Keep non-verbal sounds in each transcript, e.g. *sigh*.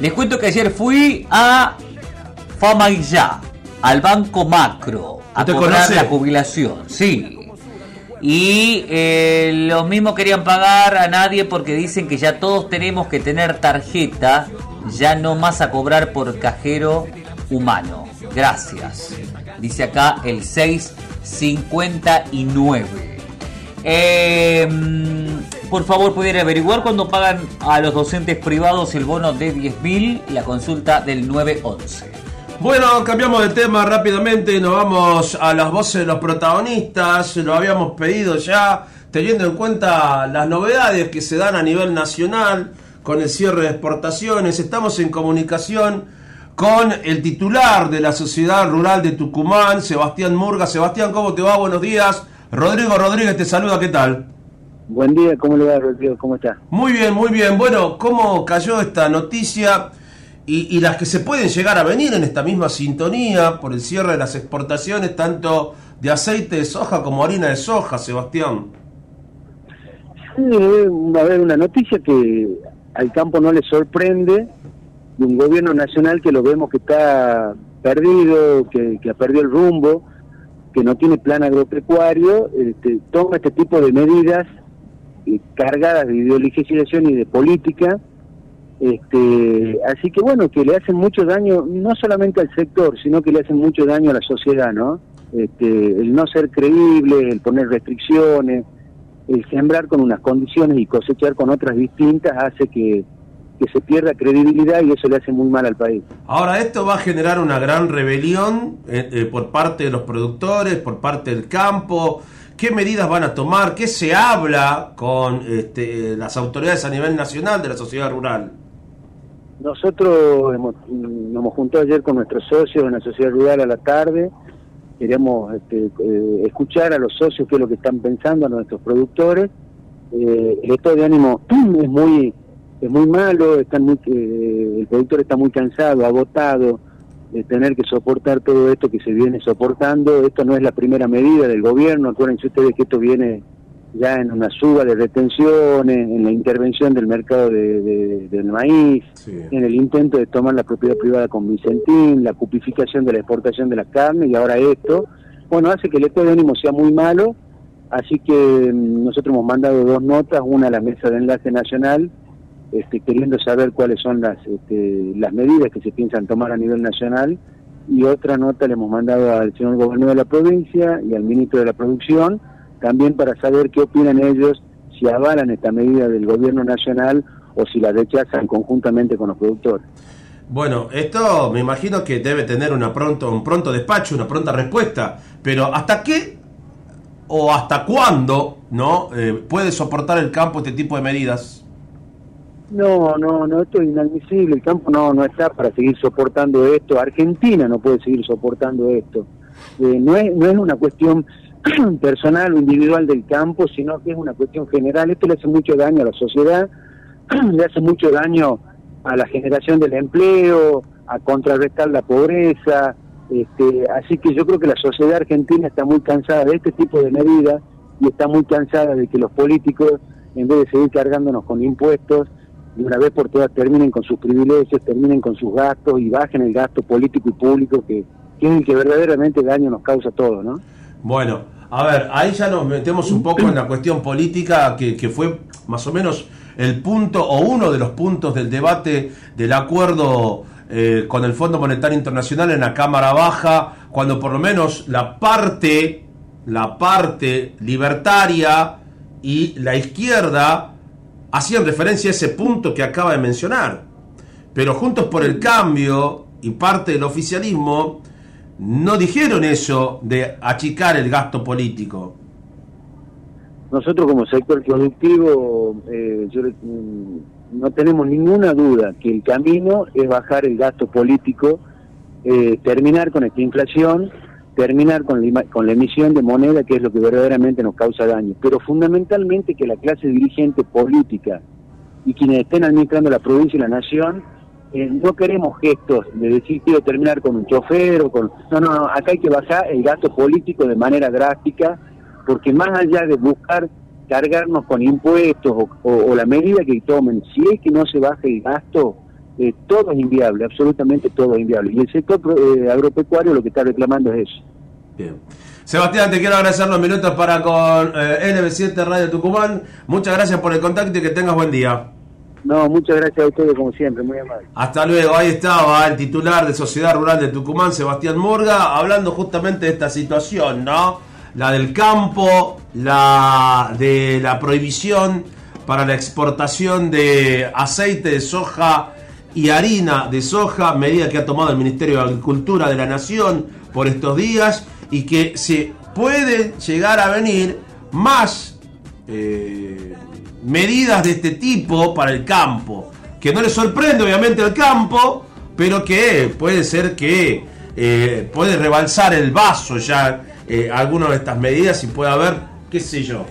Les cuento que ayer fui a ya al Banco Macro, a cobrar la jubilación. Sí. Y eh, lo mismo querían pagar a nadie porque dicen que ya todos tenemos que tener tarjeta, ya no más a cobrar por cajero humano. Gracias. Dice acá el 659. Eh, por favor, pudiera averiguar cuando pagan a los docentes privados el bono de 10.000, la consulta del 911. Bueno, cambiamos de tema rápidamente, nos vamos a las voces de los protagonistas, lo habíamos pedido ya, teniendo en cuenta las novedades que se dan a nivel nacional con el cierre de exportaciones, estamos en comunicación con el titular de la Sociedad Rural de Tucumán, Sebastián Murga. Sebastián, ¿cómo te va? Buenos días. Rodrigo Rodríguez te saluda, ¿qué tal? Buen día, ¿cómo le va Rodrigo? ¿Cómo está? Muy bien, muy bien. Bueno, ¿cómo cayó esta noticia? y, las que se pueden llegar a venir en esta misma sintonía por el cierre de las exportaciones tanto de aceite de soja como harina de soja, Sebastián. Sí, va a haber una noticia que al campo no le sorprende de un gobierno nacional que lo vemos que está perdido, que, ha perdido el rumbo, que no tiene plan agropecuario, este, toma este tipo de medidas cargadas de ideologización y de política este, así que bueno, que le hacen mucho daño, no solamente al sector, sino que le hacen mucho daño a la sociedad, ¿no? Este, el no ser creíble, el poner restricciones, el sembrar con unas condiciones y cosechar con otras distintas hace que, se pierda credibilidad y eso le hace muy mal al país. Ahora, esto va a generar una gran rebelión eh, eh, por parte de los productores, por parte del campo. ¿Qué medidas van a tomar? ¿Qué se habla con este, las autoridades a nivel nacional de la sociedad rural? Nosotros hemos, nos ayer con nuestros socios en la sociedad rural a la tarde. Queremos este, eh, escuchar a los socios qué es lo que están pensando, a nuestros productores. Eh, el estado de ánimo *clears throat* es muy es muy malo, están muy, eh, el productor está muy cansado, agotado de tener que soportar todo esto que se viene soportando. Esto no es la primera medida del gobierno, acuérdense ustedes que esto viene ya en una suba de retenciones, en la intervención del mercado de, del maíz, en el intento de tomar la propiedad privada con Vicentín, la cupificación de la exportación de la carne y ahora esto, bueno, hace que el estado de ánimo sea muy malo, así que mm, nosotros hemos mandado dos notas, una a la Mesa de Enlace Nacional, este, queriendo saber cuáles son las, este, las medidas que se piensan tomar a nivel nacional, y otra nota le hemos mandado al señor gobernador de la provincia y al ministro de la Producción, también para saber qué opinan ellos, si avalan esta medida del gobierno nacional o si la rechazan conjuntamente con los productores. Bueno, esto me imagino que debe tener una pronto, un pronto despacho, una pronta respuesta, pero ¿hasta qué o hasta cuándo no eh, puede soportar el campo este tipo de medidas? No, no, no, esto es inadmisible, el campo no, no está para seguir soportando esto, Argentina no puede seguir soportando esto. Eh, no, es, no es una cuestión *clears throat* personal o individual del campo, sino que es una cuestión general. Esto le hace mucho daño a la sociedad, *clears throat* le hace mucho daño a la generación del empleo, a contrarrestar la pobreza. Este, así que yo creo que la sociedad argentina está muy cansada de este tipo de medidas y está muy cansada de que los políticos, en vez de seguir cargándonos con impuestos, de una vez por todas terminen con sus privilegios, terminen con sus gastos y bajen el gasto político y público que, que que verdaderamente daño nos causa a todos, ¿no? Bueno, a ver, ahí ya nos metemos un poco en la cuestión política que, fue más o menos el punto o uno de los puntos del debate del acuerdo eh, con el Fondo Monetario Internacional en la Cámara Baja, cuando por lo menos la parte, la parte libertaria y la izquierda hacían referencia a ese punto que acaba de mencionar. Pero Juntos por el Cambio y parte del oficialismo no dijeron eso de achicar el gasto político. Nosotros como sector productivo eh, mm, no tenemos ninguna duda que el camino es bajar el gasto político, eh, terminar con esta inflación, terminar con la, con la emisión de moneda, que es lo que verdaderamente nos causa daño, pero fundamentalmente que la clase dirigente política y quienes estén administrando la provincia y la nación eh, no queremos gestos de decir quiero terminar con un chofer o con... No, no, no, acá hay que bajar el gasto político de manera drástica, porque más allá de buscar cargarnos con impuestos o, la medida que tomen, si es que no se baja el gasto, eh, todo es inviable, absolutamente todo es inviable. Y el sector eh, agropecuario lo que está reclamando es eso. Bien. Sebastián, te quiero agradecer los minutos para con eh, NB7 Radio Tucumán. Muchas gracias por el contacto y que tengas buen día. No, muchas gracias a ustedes como siempre, muy amable. Hasta luego, ahí estaba el titular de Sociedad Rural de Tucumán, Sebastián Murga, hablando justamente de esta situación, ¿no? La del campo, la de la prohibición para la exportación de aceite de soja y harina de soja, medida que ha tomado el Ministerio de Agricultura de la Nación por estos días y que se pueden llegar a venir más eh, medidas de este tipo para el campo, que no le sorprende obviamente al campo, pero que puede ser que eh, puede rebalsar el vaso ya eh, algunas de estas medidas y puede haber, qué sé yo,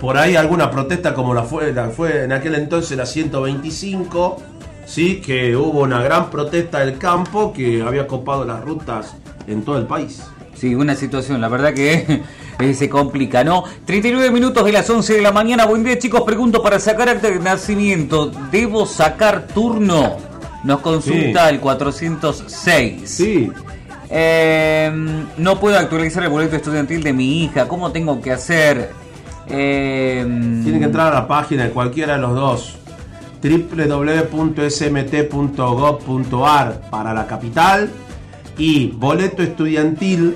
por ahí alguna protesta como la fue, la fue en aquel entonces la 125, sí, que hubo una gran protesta del campo que había copado las rutas en todo el país. Sí, una situación, la verdad que *laughs* se complica, ¿no? 39 minutos de las 11 de la mañana. Buen día, chicos. Pregunto para sacar acta de nacimiento. ¿Debo sacar turno? Nos consulta el 406. Sí. Eh, no puedo actualizar el boleto estudiantil de mi hija. ¿Cómo tengo que hacer? Eh, Tiene que entrar a la página de cualquiera de los dos www.smt.gov.ar para la capital y boleto estudiantil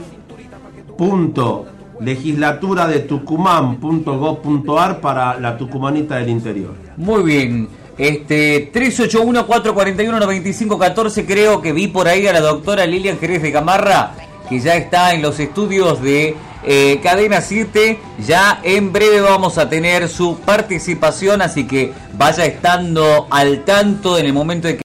legislatura de tucumán.gov.ar para la tucumanita del interior. Muy bien. Este 381-441-9514 creo que vi por ahí a la doctora Lilian Jerez de Gamarra que ya está en los estudios de eh, Cadena 7. Ya en breve vamos a tener su participación, así que vaya estando al tanto en el momento de que